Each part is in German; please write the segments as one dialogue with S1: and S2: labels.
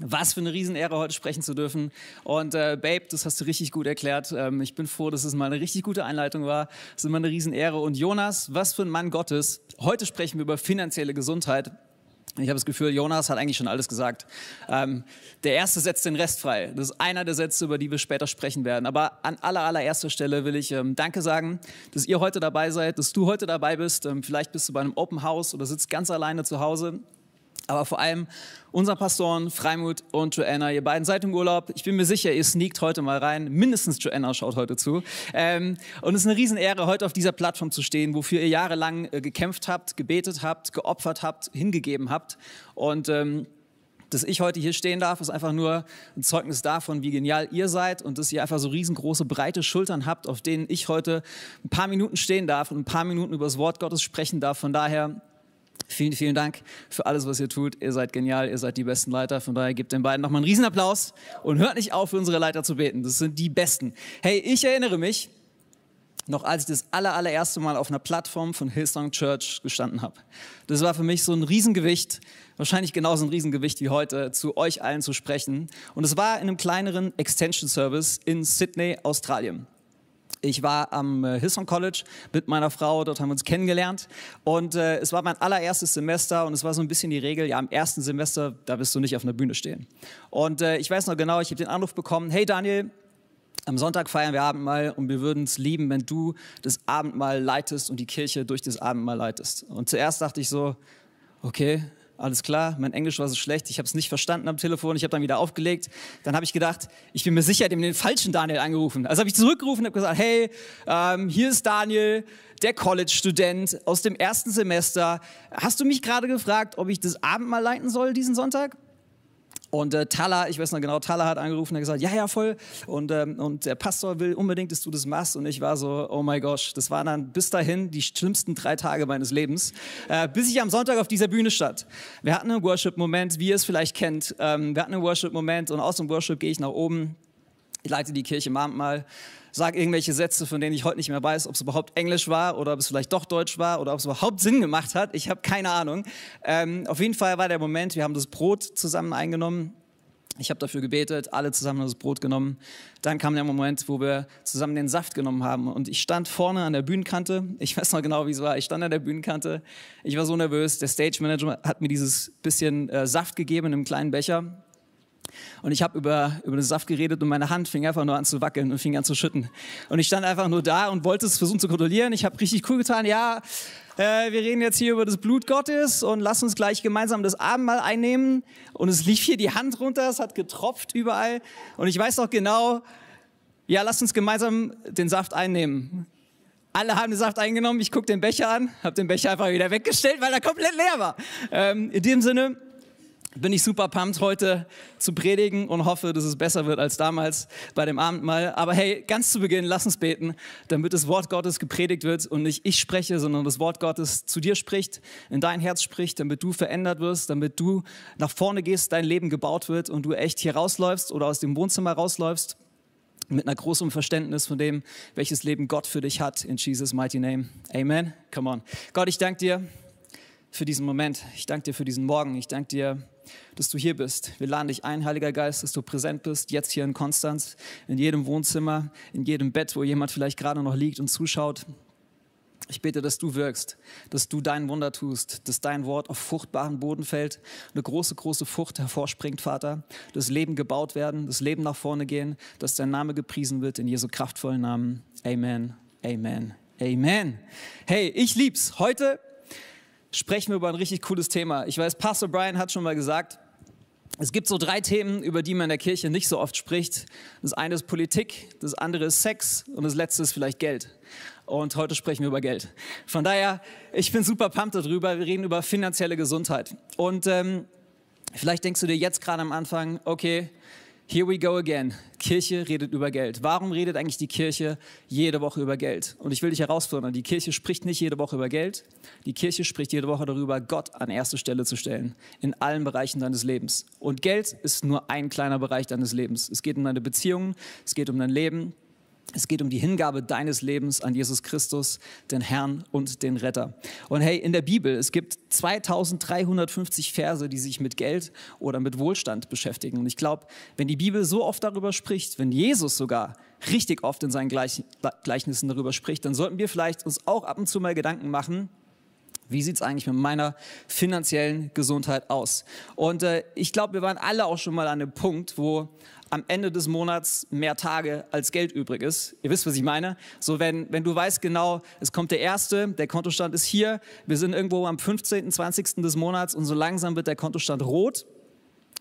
S1: Was für eine Riesenehre, heute sprechen zu dürfen. Und äh, Babe, das hast du richtig gut erklärt. Ähm, ich bin froh, dass es mal eine richtig gute Einleitung war. Es ist immer eine Riesenehre. Und Jonas, was für ein Mann Gottes. Heute sprechen wir über finanzielle Gesundheit. Ich habe das Gefühl, Jonas hat eigentlich schon alles gesagt. Ähm, der erste setzt den Rest frei. Das ist einer der Sätze, über die wir später sprechen werden. Aber an aller, allererster Stelle will ich ähm, Danke sagen, dass ihr heute dabei seid, dass du heute dabei bist. Ähm, vielleicht bist du bei einem Open House oder sitzt ganz alleine zu Hause aber vor allem unser Pastoren Freimut und Joanna, ihr beiden seid im Urlaub. Ich bin mir sicher, ihr sneakt heute mal rein. Mindestens Joanna schaut heute zu. Ähm, und es ist eine Riesenehre, heute auf dieser Plattform zu stehen, wofür ihr jahrelang äh, gekämpft habt, gebetet habt, geopfert habt, hingegeben habt. Und ähm, dass ich heute hier stehen darf, ist einfach nur ein Zeugnis davon, wie genial ihr seid und dass ihr einfach so riesengroße, breite Schultern habt, auf denen ich heute ein paar Minuten stehen darf und ein paar Minuten über das Wort Gottes sprechen darf. Von daher Vielen, vielen Dank für alles, was ihr tut. Ihr seid genial, ihr seid die besten Leiter. Von daher gebt den beiden nochmal einen Riesenapplaus und hört nicht auf, für unsere Leiter zu beten. Das sind die Besten. Hey, ich erinnere mich, noch als ich das aller, allererste Mal auf einer Plattform von Hillsong Church gestanden habe. Das war für mich so ein Riesengewicht, wahrscheinlich genauso ein Riesengewicht wie heute, zu euch allen zu sprechen. Und es war in einem kleineren Extension Service in Sydney, Australien. Ich war am äh, Hillsong College mit meiner Frau, dort haben wir uns kennengelernt und äh, es war mein allererstes Semester und es war so ein bisschen die Regel, ja, im ersten Semester, da wirst du nicht auf einer Bühne stehen. Und äh, ich weiß noch genau, ich habe den Anruf bekommen, hey Daniel, am Sonntag feiern wir Abendmahl und wir würden es lieben, wenn du das Abendmahl leitest und die Kirche durch das Abendmahl leitest. Und zuerst dachte ich so, okay, alles klar, mein Englisch war so schlecht, ich habe es nicht verstanden am Telefon, ich habe dann wieder aufgelegt. Dann habe ich gedacht, ich bin mir sicher, dem den falschen Daniel angerufen. Also habe ich zurückgerufen und habe gesagt, hey, ähm, hier ist Daniel, der College-Student aus dem ersten Semester. Hast du mich gerade gefragt, ob ich das Abendmahl leiten soll diesen Sonntag? Und äh, Tala, ich weiß noch genau, Tala hat angerufen und gesagt, ja, ja, voll. Und, ähm, und der Pastor will unbedingt, dass du das machst. Und ich war so, oh my gosh, das waren dann bis dahin die schlimmsten drei Tage meines Lebens, äh, bis ich am Sonntag auf dieser Bühne stand. Wir hatten einen Worship-Moment, wie ihr es vielleicht kennt. Ähm, wir hatten einen Worship-Moment und aus dem Worship gehe ich nach oben. Ich leite die Kirche im Abendmahl sage irgendwelche Sätze, von denen ich heute nicht mehr weiß, ob es überhaupt Englisch war oder ob es vielleicht doch Deutsch war oder ob es überhaupt Sinn gemacht hat. Ich habe keine Ahnung. Ähm, auf jeden Fall war der Moment, wir haben das Brot zusammen eingenommen. Ich habe dafür gebetet, alle zusammen das Brot genommen. Dann kam der Moment, wo wir zusammen den Saft genommen haben. Und ich stand vorne an der Bühnenkante. Ich weiß noch genau, wie es war. Ich stand an der Bühnenkante. Ich war so nervös. Der Stage Manager hat mir dieses bisschen äh, Saft gegeben in einem kleinen Becher. Und ich habe über, über den Saft geredet und meine Hand fing einfach nur an zu wackeln und fing an zu schütten. Und ich stand einfach nur da und wollte es versuchen zu kontrollieren. Ich habe richtig cool getan, ja, äh, wir reden jetzt hier über das Blut Gottes und lass uns gleich gemeinsam das Abendmahl einnehmen. Und es lief hier die Hand runter, es hat getropft überall. Und ich weiß noch genau, ja, lass uns gemeinsam den Saft einnehmen. Alle haben den Saft eingenommen, ich gucke den Becher an, habe den Becher einfach wieder weggestellt, weil er komplett leer war. Ähm, in dem Sinne, bin ich super pumped, heute zu predigen und hoffe, dass es besser wird als damals bei dem Abendmahl. Aber hey, ganz zu Beginn, lass uns beten, damit das Wort Gottes gepredigt wird und nicht ich spreche, sondern das Wort Gottes zu dir spricht, in dein Herz spricht, damit du verändert wirst, damit du nach vorne gehst, dein Leben gebaut wird und du echt hier rausläufst oder aus dem Wohnzimmer rausläufst mit einer großen Verständnis von dem, welches Leben Gott für dich hat. In Jesus' mighty name. Amen. Come on. Gott, ich danke dir für diesen Moment. Ich danke dir für diesen Morgen. Ich danke dir dass du hier bist. Wir laden dich ein, Heiliger Geist, dass du präsent bist, jetzt hier in Konstanz, in jedem Wohnzimmer, in jedem Bett, wo jemand vielleicht gerade noch liegt und zuschaut. Ich bete, dass du wirkst, dass du dein Wunder tust, dass dein Wort auf fruchtbaren Boden fällt, eine große, große Frucht hervorspringt, Vater, dass Leben gebaut werden, das Leben nach vorne gehen, dass dein Name gepriesen wird in Jesu kraftvollen Namen. Amen, Amen, Amen. Hey, ich lieb's. Heute sprechen wir über ein richtig cooles Thema. Ich weiß, Pastor Brian hat schon mal gesagt, es gibt so drei Themen, über die man in der Kirche nicht so oft spricht. Das eine ist Politik, das andere ist Sex und das letzte ist vielleicht Geld. Und heute sprechen wir über Geld. Von daher, ich bin super pumped darüber. Wir reden über finanzielle Gesundheit. Und ähm, vielleicht denkst du dir jetzt gerade am Anfang, okay, Here we go again. Kirche redet über Geld. Warum redet eigentlich die Kirche jede Woche über Geld? Und ich will dich herausfordern, die Kirche spricht nicht jede Woche über Geld. Die Kirche spricht jede Woche darüber, Gott an erste Stelle zu stellen. In allen Bereichen deines Lebens. Und Geld ist nur ein kleiner Bereich deines Lebens. Es geht um deine Beziehungen, es geht um dein Leben, es geht um die Hingabe deines Lebens an Jesus Christus, den Herrn und den Retter. Und hey, in der Bibel, es gibt 2350 Verse, die sich mit Geld oder mit Wohlstand beschäftigen. Und ich glaube, wenn die Bibel so oft darüber spricht, wenn Jesus sogar richtig oft in seinen Gleichnissen darüber spricht, dann sollten wir vielleicht uns auch ab und zu mal Gedanken machen, wie sieht es eigentlich mit meiner finanziellen Gesundheit aus? Und äh, ich glaube, wir waren alle auch schon mal an einem Punkt, wo am Ende des Monats mehr Tage als Geld übrig ist. Ihr wisst, was ich meine. So, wenn, wenn du weißt genau, es kommt der erste, der Kontostand ist hier, wir sind irgendwo am 15., 20. des Monats und so langsam wird der Kontostand rot.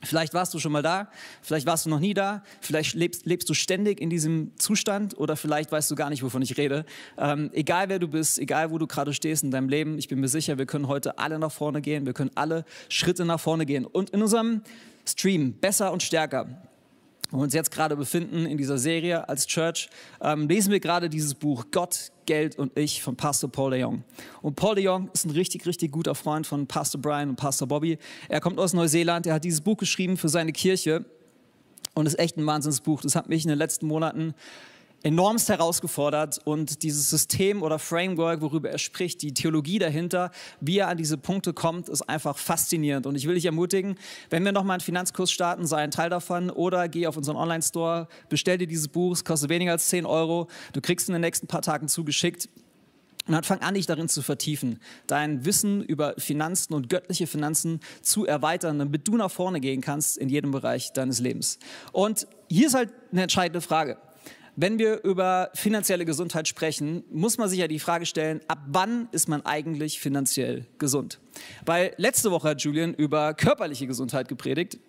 S1: Vielleicht warst du schon mal da, vielleicht warst du noch nie da, vielleicht lebst, lebst du ständig in diesem Zustand oder vielleicht weißt du gar nicht, wovon ich rede. Ähm, egal wer du bist, egal wo du gerade stehst in deinem Leben, ich bin mir sicher, wir können heute alle nach vorne gehen, wir können alle Schritte nach vorne gehen. Und in unserem Stream Besser und Stärker wo wir uns jetzt gerade befinden in dieser Serie als Church, ähm, lesen wir gerade dieses Buch Gott, Geld und ich von Pastor Paul de Jong. Und Paul de Jong ist ein richtig, richtig guter Freund von Pastor Brian und Pastor Bobby. Er kommt aus Neuseeland, er hat dieses Buch geschrieben für seine Kirche und ist echt ein Wahnsinnsbuch. Das hat mich in den letzten Monaten enormst herausgefordert und dieses System oder Framework, worüber er spricht, die Theologie dahinter, wie er an diese Punkte kommt, ist einfach faszinierend. Und ich will dich ermutigen, wenn wir nochmal einen Finanzkurs starten, sei ein Teil davon oder geh auf unseren Online-Store, bestell dir dieses Buch, es kostet weniger als 10 Euro, du kriegst in den nächsten paar Tagen zugeschickt. Und dann fang an, dich darin zu vertiefen, dein Wissen über Finanzen und göttliche Finanzen zu erweitern, damit du nach vorne gehen kannst in jedem Bereich deines Lebens. Und hier ist halt eine entscheidende Frage. Wenn wir über finanzielle Gesundheit sprechen, muss man sich ja die Frage stellen, ab wann ist man eigentlich finanziell gesund? Weil letzte Woche hat Julian über körperliche Gesundheit gepredigt.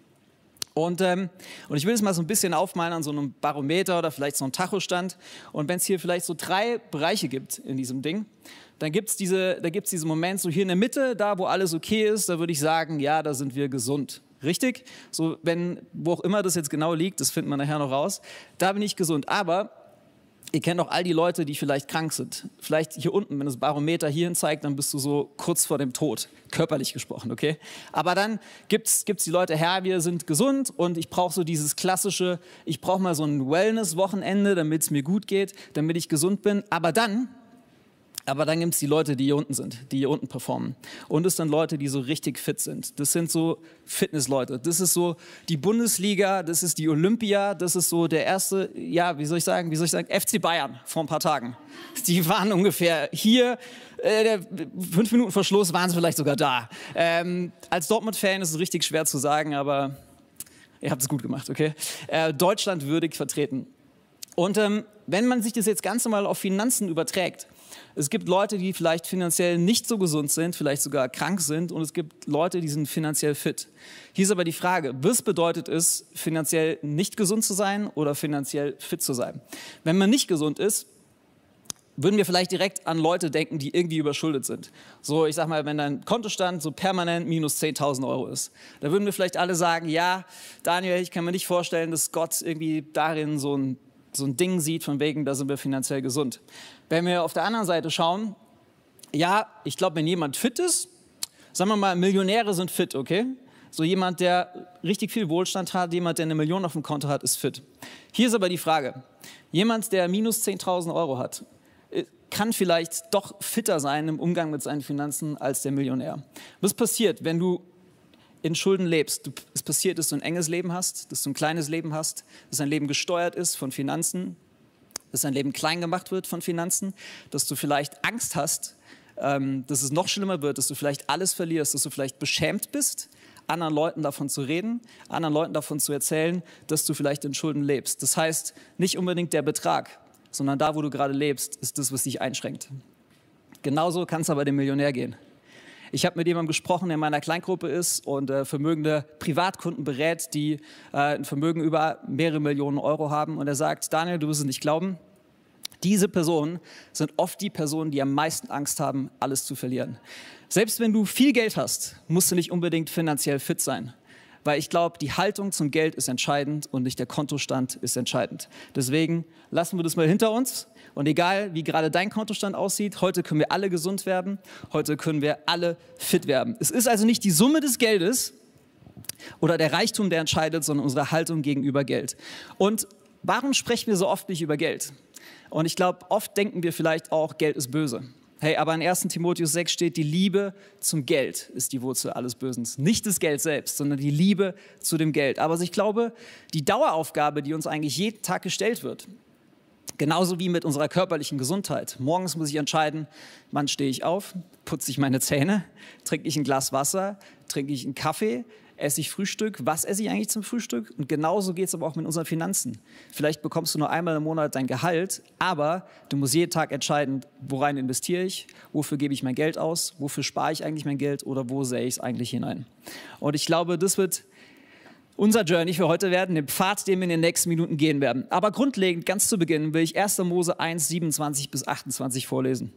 S1: Und, ähm, und ich will es mal so ein bisschen aufmalen an so einem Barometer oder vielleicht so einem Tachostand. Und wenn es hier vielleicht so drei Bereiche gibt in diesem Ding, dann gibt es diese, diesen Moment so hier in der Mitte, da wo alles okay ist, da würde ich sagen, ja, da sind wir gesund. Richtig? So, wenn, wo auch immer das jetzt genau liegt, das findet man nachher noch raus, da bin ich gesund. Aber ihr kennt auch all die Leute, die vielleicht krank sind. Vielleicht hier unten, wenn das Barometer hierhin zeigt, dann bist du so kurz vor dem Tod, körperlich gesprochen, okay? Aber dann gibt es die Leute, Herr, wir sind gesund und ich brauche so dieses klassische, ich brauche mal so ein Wellness-Wochenende, damit es mir gut geht, damit ich gesund bin. Aber dann aber dann gibt es die Leute, die hier unten sind, die hier unten performen. Und es sind Leute, die so richtig fit sind. Das sind so Fitnessleute. Das ist so die Bundesliga, das ist die Olympia, das ist so der erste, ja, wie soll ich sagen, wie soll ich sagen, FC Bayern vor ein paar Tagen. Die waren ungefähr hier, äh, fünf Minuten vor Schluss waren sie vielleicht sogar da. Ähm, als Dortmund-Fan ist es richtig schwer zu sagen, aber ihr habt es gut gemacht, okay? Äh, Deutschland würdig vertreten. Und ähm, wenn man sich das jetzt ganz normal auf Finanzen überträgt, es gibt Leute, die vielleicht finanziell nicht so gesund sind, vielleicht sogar krank sind und es gibt Leute, die sind finanziell fit. Hier ist aber die Frage, was bedeutet es, finanziell nicht gesund zu sein oder finanziell fit zu sein? Wenn man nicht gesund ist, würden wir vielleicht direkt an Leute denken, die irgendwie überschuldet sind. So, ich sag mal, wenn dein Kontostand so permanent minus 10.000 Euro ist, da würden wir vielleicht alle sagen, ja, Daniel, ich kann mir nicht vorstellen, dass Gott irgendwie darin so ein, so ein Ding sieht, von wegen, da sind wir finanziell gesund. Wenn wir auf der anderen Seite schauen, ja, ich glaube, wenn jemand fit ist, sagen wir mal, Millionäre sind fit, okay? So jemand, der richtig viel Wohlstand hat, jemand, der eine Million auf dem Konto hat, ist fit. Hier ist aber die Frage, jemand, der minus 10.000 Euro hat, äh, kann vielleicht doch fitter sein im Umgang mit seinen Finanzen als der Millionär. Was passiert, wenn du in Schulden lebst? Es passiert, dass du ein enges Leben hast, dass du ein kleines Leben hast, dass dein Leben gesteuert ist von Finanzen, dass dein Leben klein gemacht wird von Finanzen, dass du vielleicht Angst hast, ähm, dass es noch schlimmer wird, dass du vielleicht alles verlierst, dass du vielleicht beschämt bist, anderen Leuten davon zu reden, anderen Leuten davon zu erzählen, dass du vielleicht in Schulden lebst. Das heißt, nicht unbedingt der Betrag, sondern da, wo du gerade lebst, ist das, was dich einschränkt. Genauso kann es aber dem Millionär gehen. Ich habe mit jemandem gesprochen, der in meiner Kleingruppe ist und äh, vermögende Privatkunden berät, die äh, ein Vermögen über mehrere Millionen Euro haben. Und er sagt, Daniel, du wirst es nicht glauben, diese Personen sind oft die Personen, die am meisten Angst haben, alles zu verlieren. Selbst wenn du viel Geld hast, musst du nicht unbedingt finanziell fit sein. weil ich glaube, die Haltung zum Geld ist entscheidend und nicht der Kontostand ist entscheidend. Deswegen lassen wir das mal hinter uns. Und egal, wie gerade dein Kontostand aussieht, heute können wir alle gesund werden, heute können wir alle fit werden. Es ist also nicht die Summe des Geldes oder der Reichtum, der entscheidet, sondern unsere Haltung gegenüber Geld. Und warum sprechen wir so oft nicht über Geld? Und ich glaube, oft denken wir vielleicht auch, Geld ist böse. Hey, aber in 1 Timotheus 6 steht, die Liebe zum Geld ist die Wurzel alles Bösens. Nicht das Geld selbst, sondern die Liebe zu dem Geld. Aber ich glaube, die Daueraufgabe, die uns eigentlich jeden Tag gestellt wird, genauso wie mit unserer körperlichen Gesundheit. Morgens muss ich entscheiden, wann stehe ich auf, putze ich meine Zähne, trinke ich ein Glas Wasser, trinke ich einen Kaffee, esse ich Frühstück, was esse ich eigentlich zum Frühstück? Und genauso geht es aber auch mit unseren Finanzen. Vielleicht bekommst du nur einmal im Monat dein Gehalt, aber du musst jeden Tag entscheiden, worein investiere ich, wofür gebe ich mein Geld aus, wofür spare ich eigentlich mein Geld oder wo sähe ich es eigentlich hinein. Und ich glaube, das wird unser Journey für heute werden, den Pfad, den wir in den nächsten Minuten gehen werden. Aber grundlegend, ganz zu Beginn, will ich 1. Mose 1, 27 bis 28 vorlesen.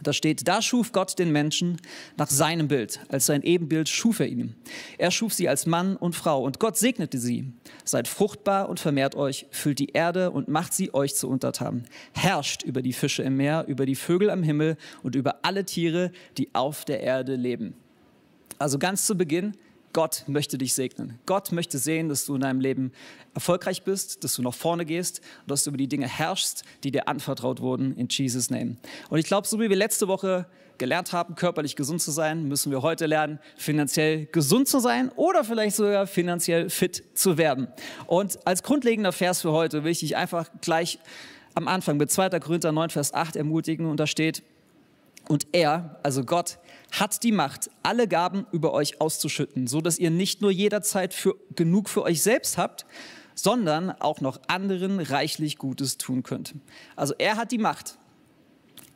S1: Da steht, da schuf Gott den Menschen nach seinem Bild. Als sein Ebenbild schuf er ihn. Er schuf sie als Mann und Frau und Gott segnete sie. Seid fruchtbar und vermehrt euch, füllt die Erde und macht sie euch zu Untertanen. Herrscht über die Fische im Meer, über die Vögel am Himmel und über alle Tiere, die auf der Erde leben. Also ganz zu Beginn, Gott möchte dich segnen. Gott möchte sehen, dass du in deinem Leben erfolgreich bist, dass du nach vorne gehst und dass du über die Dinge herrschst, die dir anvertraut wurden, in Jesus' Name. Und ich glaube, so wie wir letzte Woche gelernt haben, körperlich gesund zu sein, müssen wir heute lernen, finanziell gesund zu sein oder vielleicht sogar finanziell fit zu werden. Und als grundlegender Vers für heute will ich dich einfach gleich am Anfang mit 2. Korinther 9, Vers 8 ermutigen und da steht, und er, also Gott, hat die Macht, alle Gaben über euch auszuschütten, so dass ihr nicht nur jederzeit für, genug für euch selbst habt, sondern auch noch anderen reichlich Gutes tun könnt. Also er hat die Macht,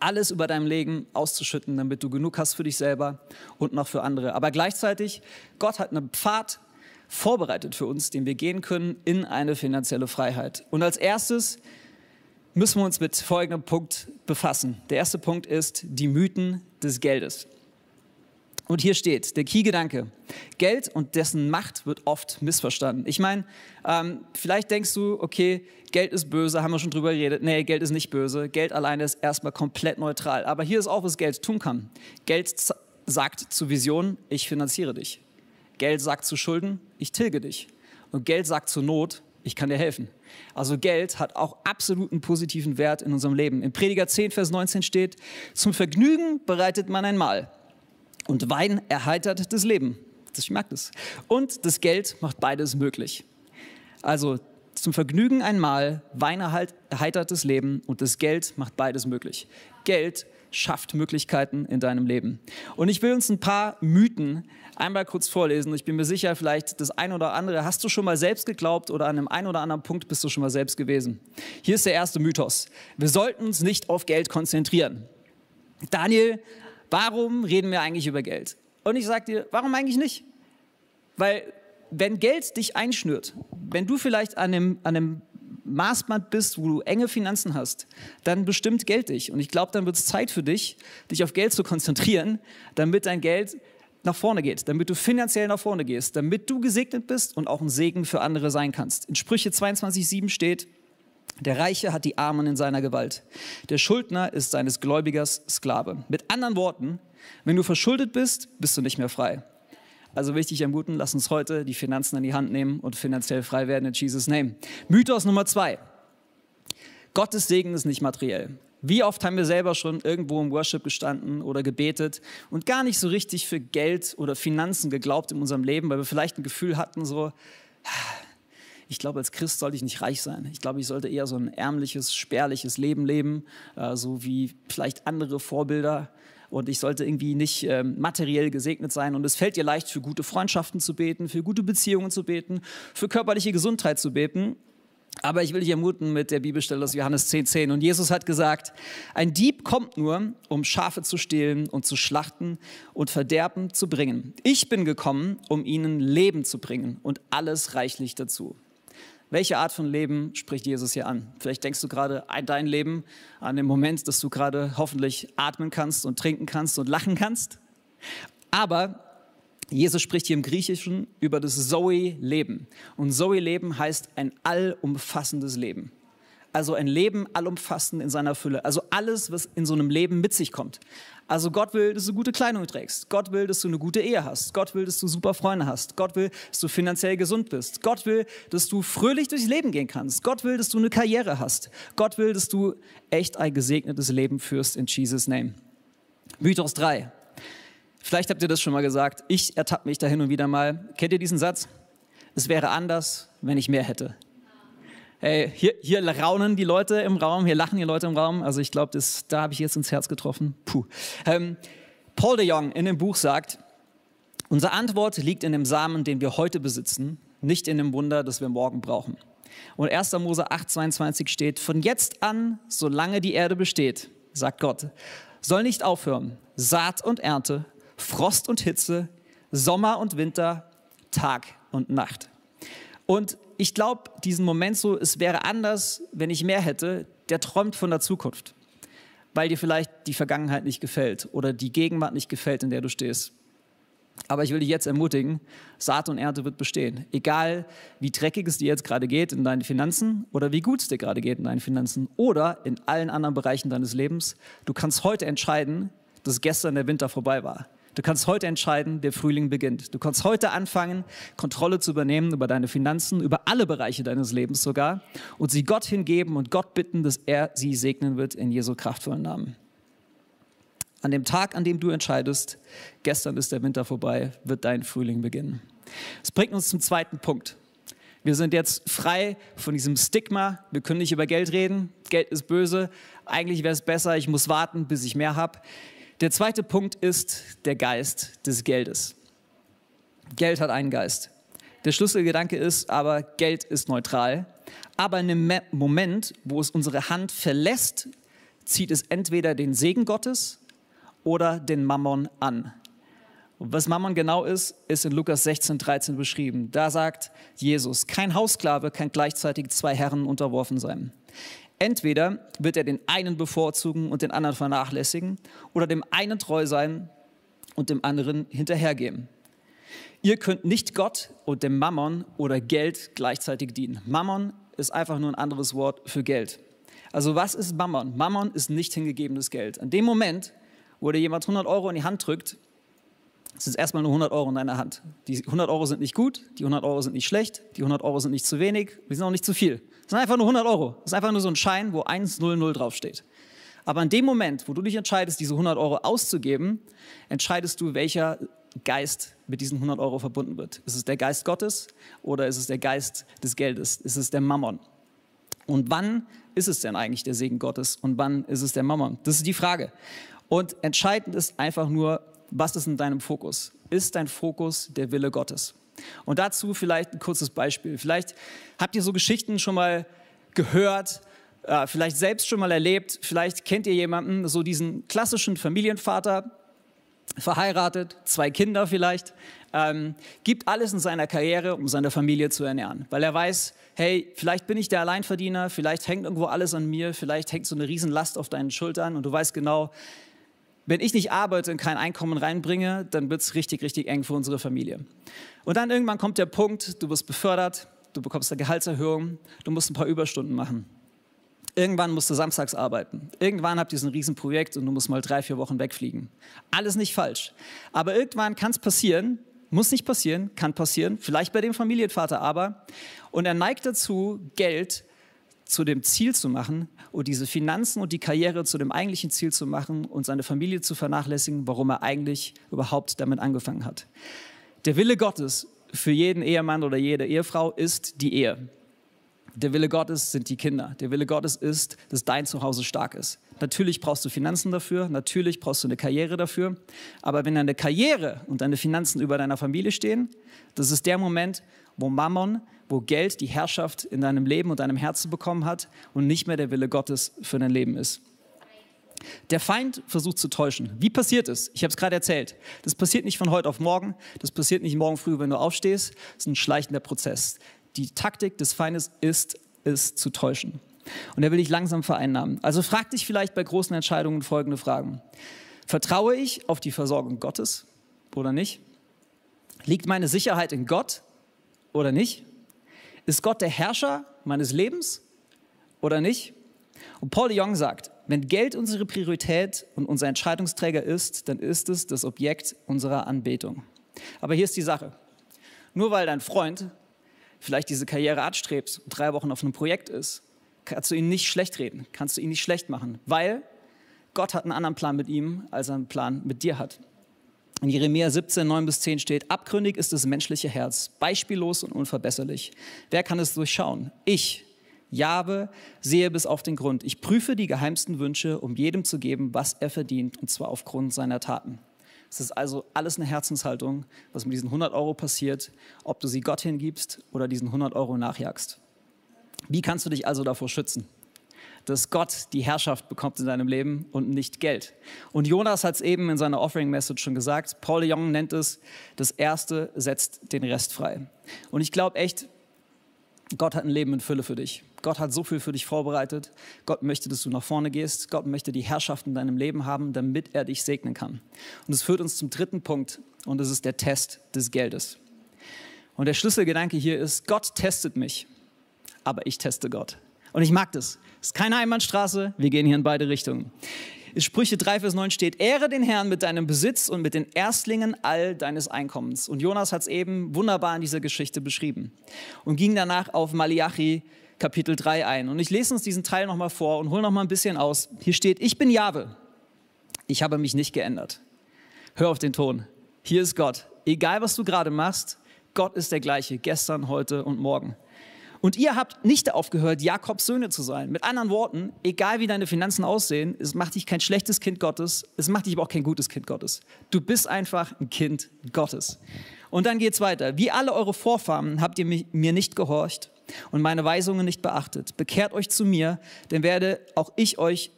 S1: alles über dein Leben auszuschütten, damit du genug hast für dich selber und noch für andere. Aber gleichzeitig, Gott hat einen Pfad vorbereitet für uns, den wir gehen können in eine finanzielle Freiheit. Und als erstes müssen wir uns mit folgendem Punkt befassen. Der erste Punkt ist die Mythen des Geldes. Und hier steht der Key-Gedanke. Geld und dessen Macht wird oft missverstanden. Ich meine, ähm, vielleicht denkst du, okay, Geld ist böse, haben wir schon drüber geredet. Nee, Geld ist nicht böse. Geld alleine ist erstmal komplett neutral. Aber hier ist auch, was Geld tun kann. Geld sagt zu Visionen, ich finanziere dich. Geld sagt zu Schulden, ich tilge dich. Und Geld sagt zur Not, ich kann dir helfen. Also Geld hat auch absoluten positiven Wert in unserem Leben. In Prediger 10, Vers 19 steht, zum Vergnügen bereitet man ein Mahl und Wein erheitert das Leben. Ich mag das. Und das Geld macht beides möglich. Also zum Vergnügen ein Mahl, Wein erheitert das Leben und das Geld macht beides möglich. Geld schafft Möglichkeiten in deinem Leben. Und ich will uns ein paar Mythen einmal kurz vorlesen. Ich bin mir sicher, vielleicht das ein oder andere hast du schon mal selbst geglaubt oder an einem ein oder anderen Punkt bist du schon mal selbst gewesen. Hier ist der erste Mythos. Wir sollten uns nicht auf Geld konzentrieren. Daniel, warum reden wir eigentlich über Geld? Und ich sage dir, warum eigentlich nicht? Weil wenn Geld dich einschnürt, wenn du vielleicht an einem, an einem Maßband bist, wo du enge Finanzen hast, dann bestimmt Geld dich. Und ich glaube, dann wird es Zeit für dich, dich auf Geld zu konzentrieren, damit dein Geld nach vorne geht, damit du finanziell nach vorne gehst, damit du gesegnet bist und auch ein Segen für andere sein kannst. In Sprüche 22,7 steht, der Reiche hat die Armen in seiner Gewalt. Der Schuldner ist seines Gläubigers Sklave. Mit anderen Worten, wenn du verschuldet bist, bist du nicht mehr frei. Also will ich dich ermuten, lass uns heute die Finanzen in die Hand nehmen und finanziell frei werden in Jesus' Name. Mythos Nummer zwei. Gottes Segen ist nicht materiell. Wie oft haben wir selber schon irgendwo im Worship gestanden oder gebetet und gar nicht so richtig für Geld oder Finanzen geglaubt in unserem Leben, weil wir vielleicht ein Gefühl hatten, so, ich glaube, als Christ sollte ich nicht reich sein. Ich glaube, ich sollte eher so ein ärmliches, spärliches Leben leben, äh, so wie vielleicht andere Vorbilder und ich sollte irgendwie nicht ähm, materiell gesegnet sein. Und es fällt dir leicht, für gute Freundschaften zu beten, für gute Beziehungen zu beten, für körperliche Gesundheit zu beten. Aber ich will dich ermuten mit der Bibelstelle aus Johannes 10,10. 10. Und Jesus hat gesagt, ein Dieb kommt nur, um Schafe zu stehlen und zu schlachten und Verderben zu bringen. Ich bin gekommen, um ihnen Leben zu bringen und alles reichlich dazu. Welche Art von Leben spricht Jesus hier an? Vielleicht denkst du gerade an dein Leben, an den Moment, dass du gerade hoffentlich atmen kannst und trinken kannst und lachen kannst. Aber Jesus spricht hier im Griechischen über das Zoe-Leben. Und Zoe-Leben heißt ein allumfassendes Leben. Also ein Leben allumfassend in seiner Fülle. Also alles, was in so einem Leben mit sich kommt. Also Gott will, dass du gute Kleidung trägst. Gott will, dass du eine gute Ehe hast. Gott will, dass du super Freunde hast. Gott will, dass du finanziell gesund bist. Gott will, dass du fröhlich durchs Leben gehen kannst. Gott will, dass du eine Karriere hast. Gott will, dass du echt ein gesegnetes Leben führst in Jesus' Name. Mythos 3. Vielleicht habt ihr das schon mal gesagt. Ich ertappe mich da hin und wieder mal. Kennt ihr diesen Satz? Es wäre anders, wenn ich mehr hätte. Hey, hier, hier raunen die Leute im Raum, hier lachen die Leute im Raum. Also ich glaube, da habe ich jetzt ins Herz getroffen. Puh. Ähm, Paul de Jong in dem Buch sagt, unsere Antwort liegt in dem Samen, den wir heute besitzen, nicht in dem Wunder, das wir morgen brauchen. Und 1. Mose 8,22 steht, von jetzt an, solange die Erde besteht, sagt Gott, soll nicht aufhören, Saat und Ernte, Frost und Hitze, Sommer und Winter, Tag und Nacht. Und ich glaube, diesen Moment so, es wäre anders, wenn ich mehr hätte, der träumt von der Zukunft, weil dir vielleicht die Vergangenheit nicht gefällt oder die Gegenwart nicht gefällt, in der du stehst. Aber ich will dich jetzt ermutigen, Saat und Ernte wird bestehen. Egal, wie dreckig es dir jetzt gerade geht in deinen Finanzen oder wie gut es dir gerade geht in deinen Finanzen oder in allen anderen Bereichen deines Lebens, du kannst heute entscheiden, dass gestern der Winter vorbei war. Du kannst heute entscheiden, der Frühling beginnt. Du kannst heute anfangen, Kontrolle zu übernehmen über deine Finanzen, über alle Bereiche deines Lebens sogar und sie Gott hingeben und Gott bitten, dass er sie segnen wird in Jesu kraftvollen Namen. An dem Tag, an dem du entscheidest, gestern ist der Winter vorbei, wird dein Frühling beginnen. Das bringt uns zum zweiten Punkt. Wir sind jetzt frei von diesem Stigma. Wir können nicht über Geld reden. Geld ist böse. Eigentlich wäre es besser, ich muss warten, bis ich mehr habe. Der zweite Punkt ist der Geist des Geldes. Geld hat einen Geist. Der Schlüsselgedanke ist aber, Geld ist neutral. Aber in dem Moment, wo es unsere Hand verlässt, zieht es entweder den Segen Gottes oder den Mammon an. Und was Mammon genau ist, ist in Lukas 16, 13 beschrieben. Da sagt Jesus, kein Haussklave kann gleichzeitig zwei Herren unterworfen sein. Entweder wird er den einen bevorzugen und den anderen vernachlässigen oder dem einen treu sein und dem anderen hinterhergehen. Ihr könnt nicht Gott und dem Mammon oder Geld gleichzeitig dienen. Mammon ist einfach nur ein anderes Wort für Geld. Also was ist Mammon? Mammon ist nicht hingegebenes Geld. An dem Moment, wo dir jemand 100 Euro in die Hand drückt, sind es erstmal nur 100 Euro in deiner Hand. Die 100 Euro sind nicht gut, die 100 Euro sind nicht schlecht, die 100 Euro sind nicht zu wenig, die sind auch nicht zu viel. Das sind einfach nur 100 Euro. Das ist einfach nur so ein Schein, wo 100 draufsteht. Aber in dem Moment, wo du dich entscheidest, diese 100 Euro auszugeben, entscheidest du, welcher Geist mit diesen 100 Euro verbunden wird. Ist es der Geist Gottes oder ist es der Geist des Geldes? Ist es der Mammon? Und wann ist es denn eigentlich der Segen Gottes und wann ist es der Mammon? Das ist die Frage. Und entscheidend ist einfach nur, was ist in deinem Fokus? Ist dein Fokus der Wille Gottes? Und dazu vielleicht ein kurzes Beispiel. Vielleicht habt ihr so Geschichten schon mal gehört, äh, vielleicht selbst schon mal erlebt, vielleicht kennt ihr jemanden, so diesen klassischen Familienvater, verheiratet, zwei Kinder vielleicht, ähm, gibt alles in seiner Karriere, um seine Familie zu ernähren, weil er weiß, hey, vielleicht bin ich der Alleinverdiener, vielleicht hängt irgendwo alles an mir, vielleicht hängt so eine Riesenlast auf deinen Schultern und du weißt genau, wenn ich nicht arbeite und kein Einkommen reinbringe, dann wird es richtig, richtig eng für unsere Familie. Und dann irgendwann kommt der Punkt, du wirst befördert, du bekommst eine Gehaltserhöhung, du musst ein paar Überstunden machen. Irgendwann musst du samstags arbeiten. Irgendwann habt ihr so ein Riesenprojekt und du musst mal drei, vier Wochen wegfliegen. Alles nicht falsch. Aber irgendwann kann es passieren, muss nicht passieren, kann passieren, vielleicht bei dem Familienvater aber. Und er neigt dazu, Geld zu dem Ziel zu machen und diese Finanzen und die Karriere zu dem eigentlichen Ziel zu machen und seine Familie zu vernachlässigen, warum er eigentlich überhaupt damit angefangen hat. Der Wille Gottes für jeden Ehemann oder jede Ehefrau ist die Ehe. Der Wille Gottes sind die Kinder. Der Wille Gottes ist, dass dein Zuhause stark ist. Natürlich brauchst du Finanzen dafür, natürlich brauchst du eine Karriere dafür. Aber wenn deine Karriere und deine Finanzen über deiner Familie stehen, das ist der Moment, wo Mammon, wo Geld die Herrschaft in deinem Leben und deinem Herzen bekommen hat und nicht mehr der Wille Gottes für dein Leben ist. Der Feind versucht zu täuschen. Wie passiert es? Ich habe es gerade erzählt. Das passiert nicht von heute auf morgen. Das passiert nicht morgen früh, wenn du aufstehst. Das ist ein schleichender Prozess. Die Taktik des Feindes ist, es zu täuschen. Und er will dich langsam vereinnahmen. Also frag dich vielleicht bei großen Entscheidungen folgende Fragen. Vertraue ich auf die Versorgung Gottes oder nicht? Liegt meine Sicherheit in Gott oder nicht? Ist Gott der Herrscher meines Lebens oder nicht? Und Paul de Jong sagt, wenn Geld unsere Priorität und unser Entscheidungsträger ist, dann ist es das Objekt unserer Anbetung. Aber hier ist die Sache. Nur weil dein Freund vielleicht diese Karriere anstrebt und drei Wochen auf einem Projekt ist, kannst du ihn nicht schlecht reden, kannst du ihn nicht schlecht machen, weil Gott hat einen anderen Plan mit ihm, als er einen Plan mit dir hat. In Jeremia 17, 9 bis 10 steht, abgründig ist das menschliche Herz, beispiellos und unverbesserlich. Wer kann es durchschauen? Ich, Jabe, sehe bis auf den Grund. Ich prüfe die geheimsten Wünsche, um jedem zu geben, was er verdient, und zwar aufgrund seiner Taten. Es ist also alles eine Herzenshaltung, was mit diesen 100 Euro passiert, ob du sie Gott hingibst oder diesen 100 Euro nachjagst. Wie kannst du dich also davor schützen? dass Gott die Herrschaft bekommt in deinem Leben und nicht Geld. Und Jonas hat es eben in seiner Offering Message schon gesagt. Paul Young nennt es, das Erste setzt den Rest frei. Und ich glaube echt, Gott hat ein Leben in Fülle für dich. Gott hat so viel für dich vorbereitet. Gott möchte, dass du nach vorne gehst. Gott möchte die Herrschaft in deinem Leben haben, damit er dich segnen kann. Und es führt uns zum dritten Punkt und das ist der Test des Geldes. Und der Schlüsselgedanke hier ist, Gott testet mich, aber ich teste Gott. Und ich mag das. Es ist keine Einbahnstraße, wir gehen hier in beide Richtungen. In Sprüche 3, Vers 9 steht, Ehre den Herrn mit deinem Besitz und mit den Erstlingen all deines Einkommens. Und Jonas hat es eben wunderbar in dieser Geschichte beschrieben und ging danach auf Malachi Kapitel 3 ein. Und ich lese uns diesen Teil nochmal vor und hole nochmal ein bisschen aus. Hier steht, ich bin Jahwe. Ich habe mich nicht geändert. Hör auf den Ton. Hier ist Gott. Egal, was du gerade machst, Gott ist der gleiche, gestern, heute und morgen. Und ihr habt nicht aufgehört, Jakobs Söhne zu sein. Mit anderen Worten, egal wie deine Finanzen aussehen, es macht dich kein schlechtes Kind Gottes, es macht dich aber auch kein gutes Kind Gottes. Du bist einfach ein Kind Gottes. Und dann geht's weiter. Wie alle eure Vorfahren habt ihr mir nicht gehorcht und meine Weisungen nicht beachtet. Bekehrt euch zu mir, denn werde auch ich euch,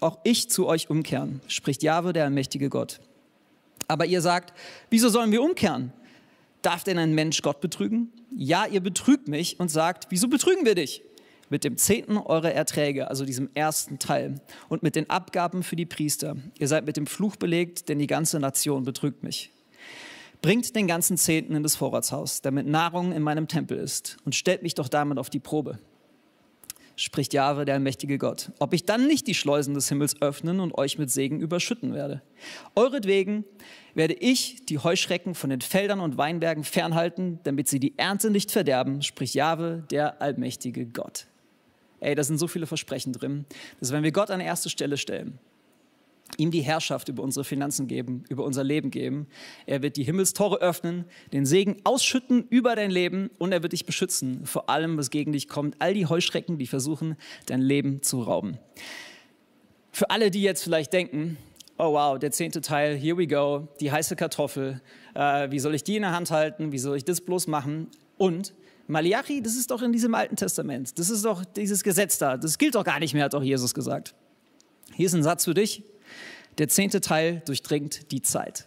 S1: auch ich zu euch umkehren, spricht Jahwe, der allmächtige Gott. Aber ihr sagt, wieso sollen wir umkehren? Darf denn ein Mensch Gott betrügen? Ja, ihr betrügt mich und sagt, wieso betrügen wir dich? Mit dem Zehnten eurer Erträge, also diesem ersten Teil, und mit den Abgaben für die Priester. Ihr seid mit dem Fluch belegt, denn die ganze Nation betrügt mich. Bringt den ganzen Zehnten in das Vorratshaus, damit Nahrung in meinem Tempel ist, und stellt mich doch damit auf die Probe spricht Jahwe, der allmächtige Gott, ob ich dann nicht die Schleusen des Himmels öffnen und euch mit Segen überschütten werde. Euretwegen werde ich die Heuschrecken von den Feldern und Weinbergen fernhalten, damit sie die Ernte nicht verderben, spricht Jahwe, der allmächtige Gott. Ey, da sind so viele Versprechen drin, dass wenn wir Gott an erste Stelle stellen, ihm die Herrschaft über unsere Finanzen geben, über unser Leben geben. Er wird die Himmelstore öffnen, den Segen ausschütten über dein Leben und er wird dich beschützen vor allem, was gegen dich kommt. All die Heuschrecken, die versuchen, dein Leben zu rauben. Für alle, die jetzt vielleicht denken, oh wow, der zehnte Teil, here we go, die heiße Kartoffel, äh, wie soll ich die in der Hand halten, wie soll ich das bloß machen? Und Malachi, das ist doch in diesem Alten Testament, das ist doch dieses Gesetz da, das gilt doch gar nicht mehr, hat doch Jesus gesagt. Hier ist ein Satz für dich, der zehnte Teil durchdringt die Zeit.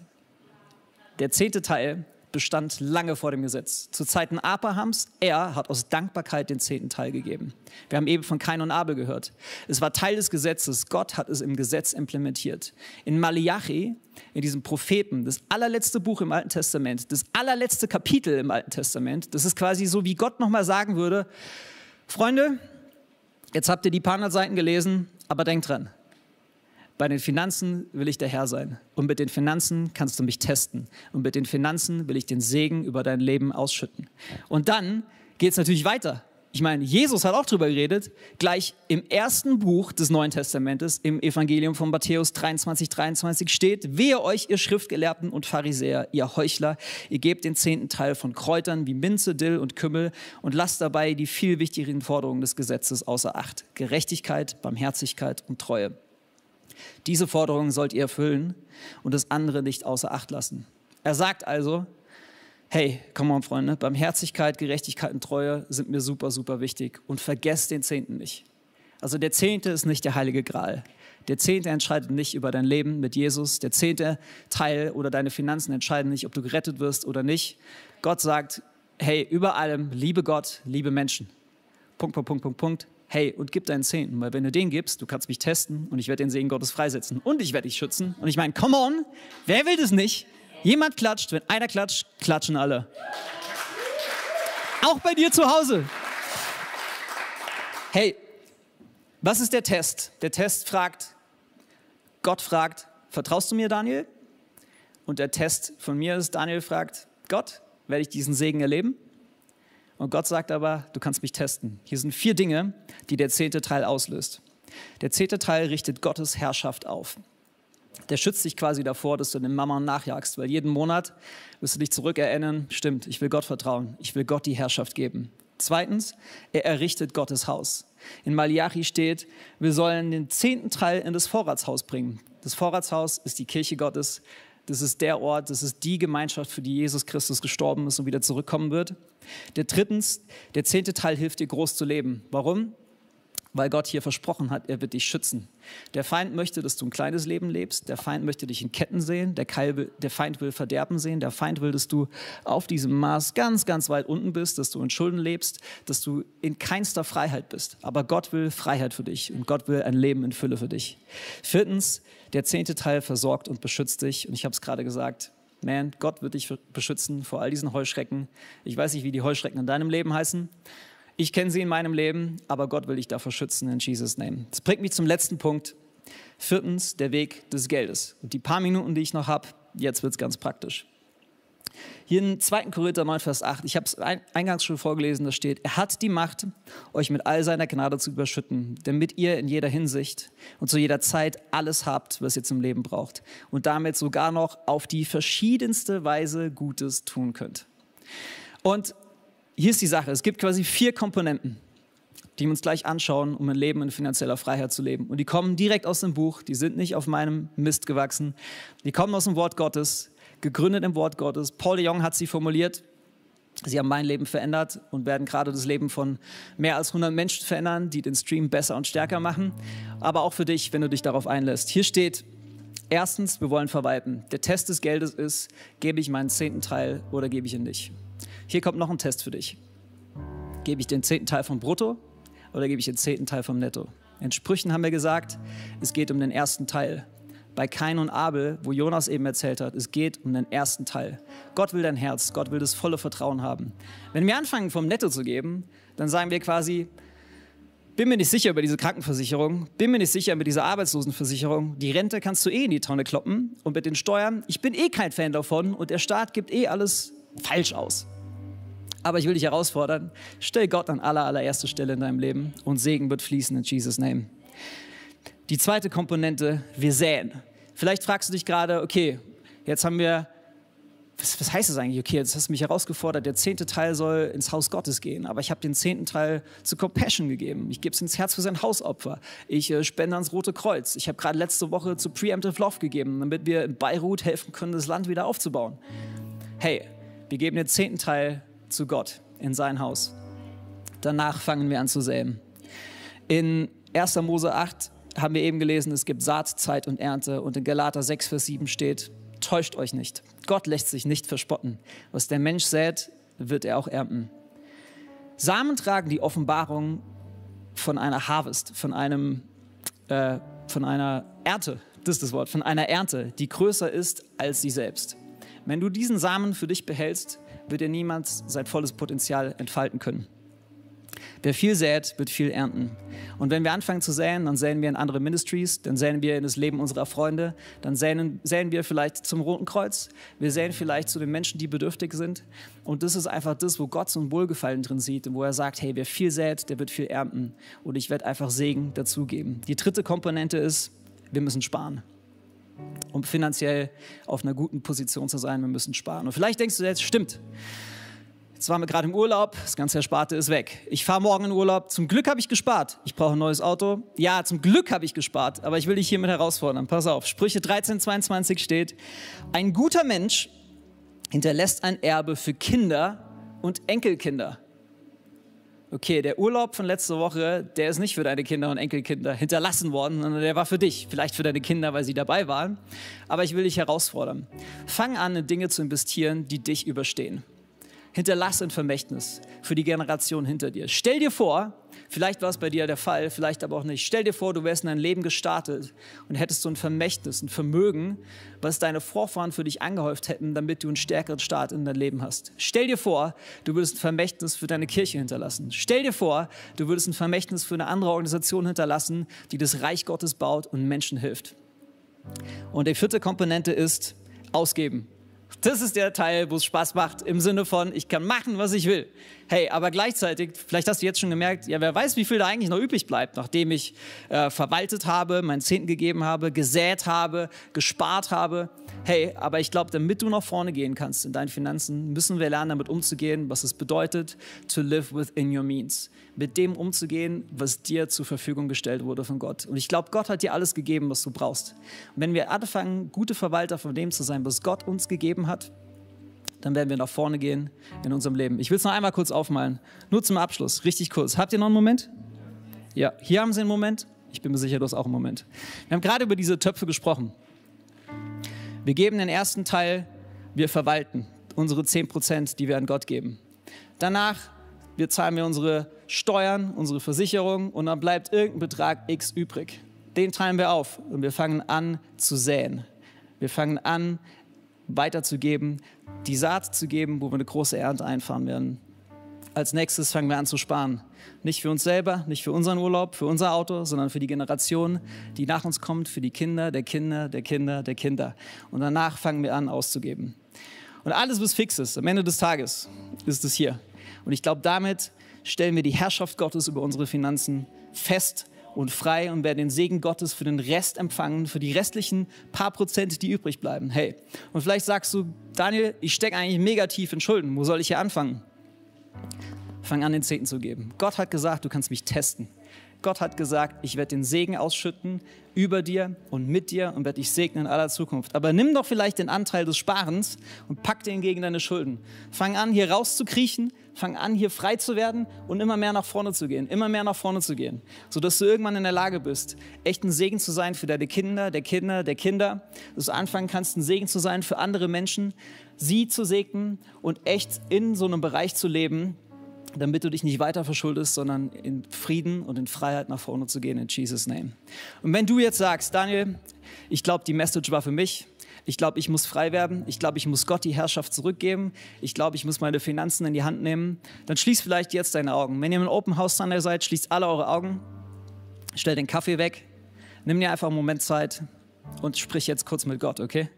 S1: Der zehnte Teil bestand lange vor dem Gesetz. Zu Zeiten Abrahams, er hat aus Dankbarkeit den zehnten Teil gegeben. Wir haben eben von Kain und Abel gehört. Es war Teil des Gesetzes. Gott hat es im Gesetz implementiert. In Malachi, in diesem Propheten, das allerletzte Buch im Alten Testament, das allerletzte Kapitel im Alten Testament, das ist quasi so, wie Gott nochmal sagen würde, Freunde, jetzt habt ihr die paar hundert Seiten gelesen, aber denkt dran, bei den Finanzen will ich der Herr sein. Und mit den Finanzen kannst du mich testen. Und mit den Finanzen will ich den Segen über dein Leben ausschütten. Und dann geht es natürlich weiter. Ich meine, Jesus hat auch darüber geredet, gleich im ersten Buch des Neuen Testamentes, im Evangelium von Matthäus 23, 23 steht, wehe euch, ihr Schriftgelehrten und Pharisäer, ihr Heuchler, ihr gebt den zehnten Teil von Kräutern wie Minze, Dill und Kümmel und lasst dabei die viel wichtigeren Forderungen des Gesetzes außer Acht. Gerechtigkeit, Barmherzigkeit und Treue. Diese Forderungen sollt ihr erfüllen und das andere nicht außer Acht lassen. Er sagt also, hey, come on, Freunde, Barmherzigkeit, Gerechtigkeit und Treue sind mir super, super wichtig und vergesst den Zehnten nicht. Also der Zehnte ist nicht der heilige Gral. Der Zehnte entscheidet nicht über dein Leben mit Jesus. Der zehnte Teil oder deine Finanzen entscheiden nicht, ob du gerettet wirst oder nicht. Gott sagt, hey, über allem, liebe Gott, liebe Menschen. Punkt, Punkt, Punkt, Punkt, Punkt hey, und gib deinen Zehnten, weil wenn du den gibst, du kannst mich testen und ich werde den Segen Gottes freisetzen und ich werde dich schützen. Und ich meine, come on, wer will das nicht? Jemand klatscht, wenn einer klatscht, klatschen alle. Auch bei dir zu Hause. Hey, was ist der Test? Der Test fragt, Gott fragt, vertraust du mir, Daniel? Und der Test von mir ist, Daniel fragt, Gott, werde ich diesen Segen erleben? Und Gott sagt aber, du kannst mich testen. Hier sind vier Dinge, die der zehnte Teil auslöst. Der zehnte Teil richtet Gottes Herrschaft auf. Der schützt dich quasi davor, dass du den Mammon nachjagst, weil jeden Monat wirst du dich zurückerinnern, stimmt, ich will Gott vertrauen, ich will Gott die Herrschaft geben. Zweitens, er errichtet Gottes Haus. In Malachi steht, wir sollen den zehnten Teil in das Vorratshaus bringen. Das Vorratshaus ist die Kirche Gottes. Das ist der Ort, das ist die Gemeinschaft, für die Jesus Christus gestorben ist und wieder zurückkommen wird. Der drittens, der zehnte Teil hilft dir groß zu leben. Warum? weil Gott hier versprochen hat, er wird dich schützen. Der Feind möchte, dass du ein kleines Leben lebst. Der Feind möchte dich in Ketten sehen. Der, will, der, Feind will Verderben sehen. Der Feind will, dass du auf diesem Maß ganz, ganz weit unten bist, dass du in Schulden lebst, dass du in keinster Freiheit bist. Aber Gott will Freiheit für dich und Gott will ein Leben in Fülle für dich. Viertens, der zehnte Teil versorgt und beschützt dich. Und ich habe es gerade gesagt, man, Gott wird dich beschützen vor all diesen Heuschrecken. Ich weiß nicht, wie die Heuschrecken in deinem Leben heißen. Ich kenne sie in meinem Leben, aber Gott will dich davor schützen in Jesus' Name. Das bringt mich zum letzten Punkt. Viertens, der Weg des Geldes. Und die paar Minuten, die ich noch habe, jetzt wird es ganz praktisch. Hier in 2. Korinther 9, Vers 8, ich habe es eingangs schon vorgelesen, da steht, er hat die Macht, euch mit all seiner Gnade zu überschütten, damit ihr in jeder Hinsicht und zu jeder Zeit alles habt, was ihr zum Leben braucht und damit sogar noch auf die verschiedenste Weise Gutes tun könnt. Und hier ist die Sache, es gibt quasi vier Komponenten, die wir uns gleich anschauen, um ein Leben in finanzieller Freiheit zu leben. Und die kommen direkt aus dem Buch, die sind nicht auf meinem Mist gewachsen, die kommen aus dem Wort Gottes, gegründet im Wort Gottes. Paul de Jong hat sie formuliert, Sie haben mein Leben verändert und werden gerade das Leben von mehr als 100 Menschen verändern, die den Stream besser und stärker machen. Aber auch für dich, wenn du dich darauf einlässt. Hier steht, erstens, wir wollen verwalten. Der Test des Geldes ist, gebe ich meinen zehnten Teil oder gebe ich ihn nicht. Hier kommt noch ein Test für dich. Gebe ich den zehnten Teil vom Brutto oder gebe ich den zehnten Teil vom Netto? In Sprüchen haben wir gesagt, es geht um den ersten Teil. Bei Kain und Abel, wo Jonas eben erzählt hat, es geht um den ersten Teil. Gott will dein Herz, Gott will das volle Vertrauen haben. Wenn wir anfangen, vom Netto zu geben, dann sagen wir quasi, bin mir nicht sicher über diese Krankenversicherung, bin mir nicht sicher über diese Arbeitslosenversicherung, die Rente kannst du eh in die Tonne kloppen und mit den Steuern, ich bin eh kein Fan davon und der Staat gibt eh alles falsch aus. Aber ich will dich herausfordern, stell Gott an aller, allererste Stelle in deinem Leben und Segen wird fließen in Jesus' Name. Die zweite Komponente, wir säen. Vielleicht fragst du dich gerade, okay, jetzt haben wir, was, was heißt das eigentlich? Okay, jetzt hast du mich herausgefordert, der zehnte Teil soll ins Haus Gottes gehen, aber ich habe den zehnten Teil zu Compassion gegeben. Ich gebe es ins Herz für sein Hausopfer. Ich äh, spende ans Rote Kreuz. Ich habe gerade letzte Woche zu Preemptive Love gegeben, damit wir in Beirut helfen können, das Land wieder aufzubauen. Hey, wir geben den zehnten Teil zu Gott in sein Haus. Danach fangen wir an zu säen. In 1. Mose 8 haben wir eben gelesen, es gibt Saat, Zeit und Ernte. Und in Galater 6, Vers 7 steht, täuscht euch nicht. Gott lässt sich nicht verspotten. Was der Mensch sät, wird er auch ernten. Samen tragen die Offenbarung von einer Harvest, von, einem, äh, von einer Ernte, das ist das Wort, von einer Ernte, die größer ist als sie selbst. Wenn du diesen Samen für dich behältst, wird er niemals sein volles Potenzial entfalten können. Wer viel sät, wird viel ernten. Und wenn wir anfangen zu säen, dann säen wir in andere Ministries, dann säen wir in das Leben unserer Freunde, dann säen, säen wir vielleicht zum Roten Kreuz, wir säen vielleicht zu den Menschen, die bedürftig sind. Und das ist einfach das, wo Gott so ein Wohlgefallen drin sieht und wo er sagt, hey, wer viel sät, der wird viel ernten. Und ich werde einfach Segen dazugeben. Die dritte Komponente ist, wir müssen sparen um finanziell auf einer guten Position zu sein. Wir müssen sparen. Und vielleicht denkst du jetzt, stimmt. Jetzt waren wir gerade im Urlaub, das ganze Ersparte ist weg. Ich fahre morgen in Urlaub. Zum Glück habe ich gespart. Ich brauche ein neues Auto. Ja, zum Glück habe ich gespart, aber ich will dich hiermit herausfordern. Pass auf, Sprüche 13, 22 steht, ein guter Mensch hinterlässt ein Erbe für Kinder und Enkelkinder okay, der Urlaub von letzter Woche, der ist nicht für deine Kinder und Enkelkinder hinterlassen worden, sondern der war für dich. Vielleicht für deine Kinder, weil sie dabei waren. Aber ich will dich herausfordern. Fang an, in Dinge zu investieren, die dich überstehen. Hinterlasse ein Vermächtnis für die Generation hinter dir. Stell dir vor, Vielleicht war es bei dir der Fall, vielleicht aber auch nicht. Stell dir vor, du wärst in dein Leben gestartet und hättest so ein Vermächtnis, ein Vermögen, was deine Vorfahren für dich angehäuft hätten, damit du einen stärkeren Start in dein Leben hast. Stell dir vor, du würdest ein Vermächtnis für deine Kirche hinterlassen. Stell dir vor, du würdest ein Vermächtnis für eine andere Organisation hinterlassen, die das Reich Gottes baut und Menschen hilft. Und die vierte Komponente ist ausgeben. Das ist der Teil, wo es Spaß macht, im Sinne von, ich kann machen, was ich will. Hey, aber gleichzeitig, vielleicht hast du jetzt schon gemerkt, ja, wer weiß, wie viel da eigentlich noch übrig bleibt, nachdem ich äh, verwaltet habe, meinen Zehnten gegeben habe, gesät habe, gespart habe. Hey, aber ich glaube, damit du nach vorne gehen kannst in deinen Finanzen, müssen wir lernen, damit umzugehen, was es bedeutet, to live within your means. Mit dem umzugehen, was dir zur Verfügung gestellt wurde von Gott. Und ich glaube, Gott hat dir alles gegeben, was du brauchst. Und wenn wir anfangen, gute Verwalter von dem zu sein, was Gott uns gegeben hat, dann werden wir nach vorne gehen in unserem Leben. Ich will es noch einmal kurz aufmalen. Nur zum Abschluss, richtig kurz. Habt ihr noch einen Moment? Ja, hier haben Sie einen Moment. Ich bin mir sicher, du hast auch einen Moment. Wir haben gerade über diese Töpfe gesprochen. Wir geben den ersten Teil, wir verwalten unsere 10 Prozent, die wir an Gott geben. Danach wir zahlen wir unsere Steuern, unsere Versicherung und dann bleibt irgendein Betrag X übrig. Den teilen wir auf und wir fangen an zu säen. Wir fangen an weiterzugeben, die Saat zu geben, wo wir eine große Ernte einfahren werden. Als nächstes fangen wir an zu sparen. Nicht für uns selber, nicht für unseren Urlaub, für unser Auto, sondern für die Generation, die nach uns kommt, für die Kinder der Kinder, der Kinder, der Kinder. Und danach fangen wir an auszugeben. Und alles, was fix ist, am Ende des Tages, ist es hier. Und ich glaube, damit stellen wir die Herrschaft Gottes über unsere Finanzen fest und frei und werden den Segen Gottes für den Rest empfangen, für die restlichen paar Prozent, die übrig bleiben. Hey, und vielleicht sagst du, Daniel, ich stecke eigentlich mega tief in Schulden. Wo soll ich hier anfangen? Fang an, den Zehnten zu geben. Gott hat gesagt, du kannst mich testen. Gott hat gesagt, ich werde den Segen ausschütten über dir und mit dir und werde dich segnen in aller Zukunft. Aber nimm doch vielleicht den Anteil des Sparens und pack den gegen deine Schulden. Fang an, hier rauszukriechen, fang an, hier frei zu werden und immer mehr nach vorne zu gehen, immer mehr nach vorne zu gehen, sodass du irgendwann in der Lage bist, echt ein Segen zu sein für deine Kinder, der Kinder, der Kinder, dass du anfangen kannst, ein Segen zu sein für andere Menschen, sie zu segnen und echt in so einem Bereich zu leben, damit du dich nicht weiter verschuldest, sondern in Frieden und in Freiheit nach vorne zu gehen, in Jesus' Name. Und wenn du jetzt sagst, Daniel, ich glaube, die Message war für mich, ich glaube, ich muss frei werden, ich glaube, ich muss Gott die Herrschaft zurückgeben, ich glaube, ich muss meine Finanzen in die Hand nehmen, dann schließ vielleicht jetzt deine Augen. Wenn ihr im Open House Sunday seid, schließt alle eure Augen, stell den Kaffee weg, nimm dir einfach einen Moment Zeit und sprich jetzt kurz mit Gott, okay?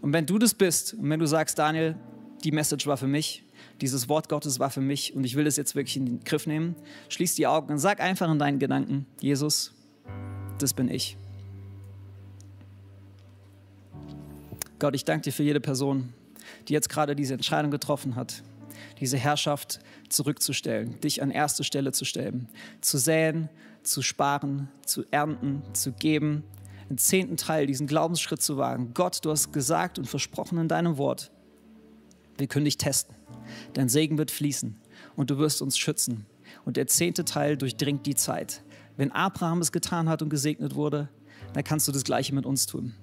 S1: Und wenn du das bist und wenn du sagst, Daniel, die Message war für mich, dieses Wort Gottes war für mich und ich will es jetzt wirklich in den Griff nehmen. Schließ die Augen und sag einfach in deinen Gedanken, Jesus, das bin ich. Gott, ich danke dir für jede Person, die jetzt gerade diese Entscheidung getroffen hat, diese Herrschaft zurückzustellen, dich an erste Stelle zu stellen, zu säen, zu sparen, zu ernten, zu geben, einen zehnten Teil, diesen Glaubensschritt zu wagen. Gott, du hast gesagt und versprochen in deinem Wort, wir können dich testen. Dein Segen wird fließen und du wirst uns schützen. Und der zehnte Teil durchdringt die Zeit. Wenn Abraham es getan hat und gesegnet wurde, dann kannst du das Gleiche mit uns tun.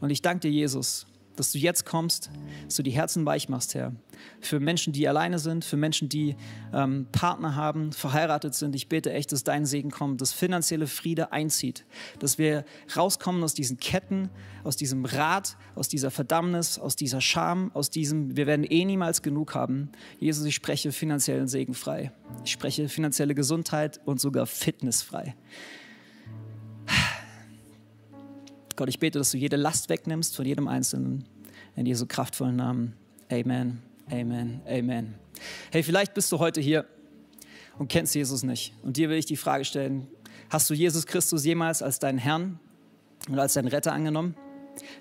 S1: Und ich danke dir, Jesus, dass du jetzt kommst, dass du die Herzen weich machst, Herr. Für Menschen, die alleine sind, für Menschen, die ähm, Partner haben, verheiratet sind. Ich bete echt, dass dein Segen kommt, dass finanzielle Friede einzieht, dass wir rauskommen aus diesen Ketten, aus diesem Rad, aus dieser Verdammnis, aus dieser Scham, aus diesem, wir werden eh niemals genug haben. Jesus, ich spreche finanziellen Segen frei. Ich spreche finanzielle Gesundheit und sogar Fitness frei. Gott, ich bete, dass du jede Last wegnimmst von jedem Einzelnen. In Jesu kraftvollen Namen. Amen, Amen, Amen. Hey, vielleicht bist du heute hier und kennst Jesus nicht. Und dir will ich die Frage stellen, hast du Jesus Christus jemals als deinen Herrn und als deinen Retter angenommen?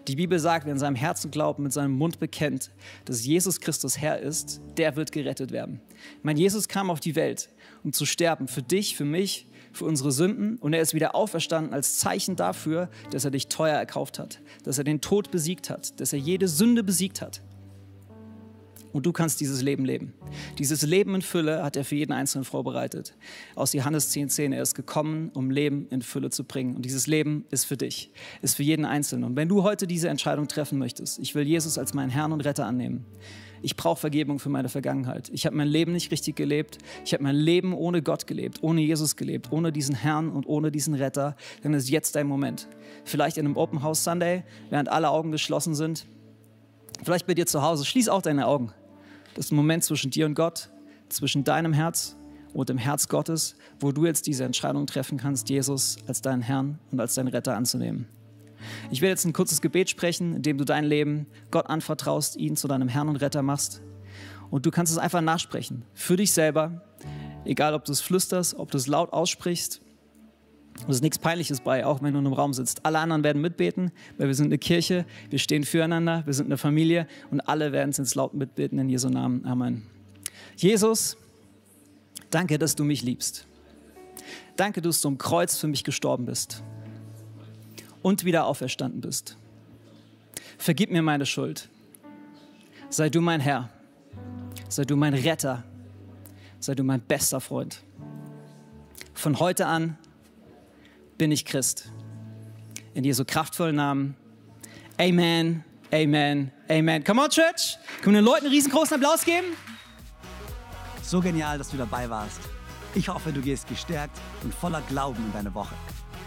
S1: Die Bibel sagt, wer in seinem Herzen glaubt, mit seinem Mund bekennt, dass Jesus Christus Herr ist, der wird gerettet werden. Ich meine, Jesus kam auf die Welt, um zu sterben, für dich, für mich, für unsere Sünden und er ist wieder auferstanden als Zeichen dafür, dass er dich teuer erkauft hat, dass er den Tod besiegt hat, dass er jede Sünde besiegt hat. und du kannst dieses Leben leben. Dieses Leben in Fülle hat er für jeden Einzelnen vorbereitet. Aus Johannes 10,10, 10, er ist gekommen, um Leben in Fülle zu bringen. Und dieses Leben ist für dich, ist für jeden Einzelnen. Und wenn du heute diese Entscheidung treffen möchtest, ich will Jesus als meinen Herrn und Retter annehmen, ich brauche Vergebung für meine Vergangenheit. Ich habe mein Leben nicht richtig gelebt. Ich habe mein Leben ohne Gott gelebt, ohne Jesus gelebt, ohne diesen Herrn und ohne diesen Retter. Dann ist jetzt dein Moment. Vielleicht in einem Open House Sunday, während alle Augen geschlossen sind. Vielleicht bei dir zu Hause. Schließ auch deine Augen. Das ist ein Moment zwischen dir und Gott, zwischen deinem Herz und dem Herz Gottes, wo du jetzt diese Entscheidung treffen kannst, Jesus als deinen Herrn und als deinen Retter anzunehmen. Ich werde jetzt ein kurzes Gebet sprechen, in dem du dein Leben Gott anvertraust, ihn zu deinem Herrn und Retter machst. Und du kannst es einfach nachsprechen, für dich selber, egal ob du es flüsterst, ob du es laut aussprichst. Es ist nichts Peinliches bei, auch wenn du in einem Raum sitzt. Alle anderen werden mitbeten, weil wir sind eine Kirche, wir stehen füreinander, wir sind eine Familie und alle werden es ins laut mitbeten in Jesu Namen. Amen. Jesus, danke, dass du mich liebst. Danke, dass du am Kreuz für mich gestorben bist und wieder auferstanden bist. Vergib mir meine Schuld. Sei du mein Herr. Sei du mein Retter. Sei du mein bester Freund. Von heute an bin ich Christ. In Jesu kraftvollen Namen. Amen, Amen, Amen. Come on, Church. Können wir den Leuten einen riesengroßen Applaus geben?
S2: So genial, dass du dabei warst. Ich hoffe, du gehst gestärkt und voller Glauben in deine Woche.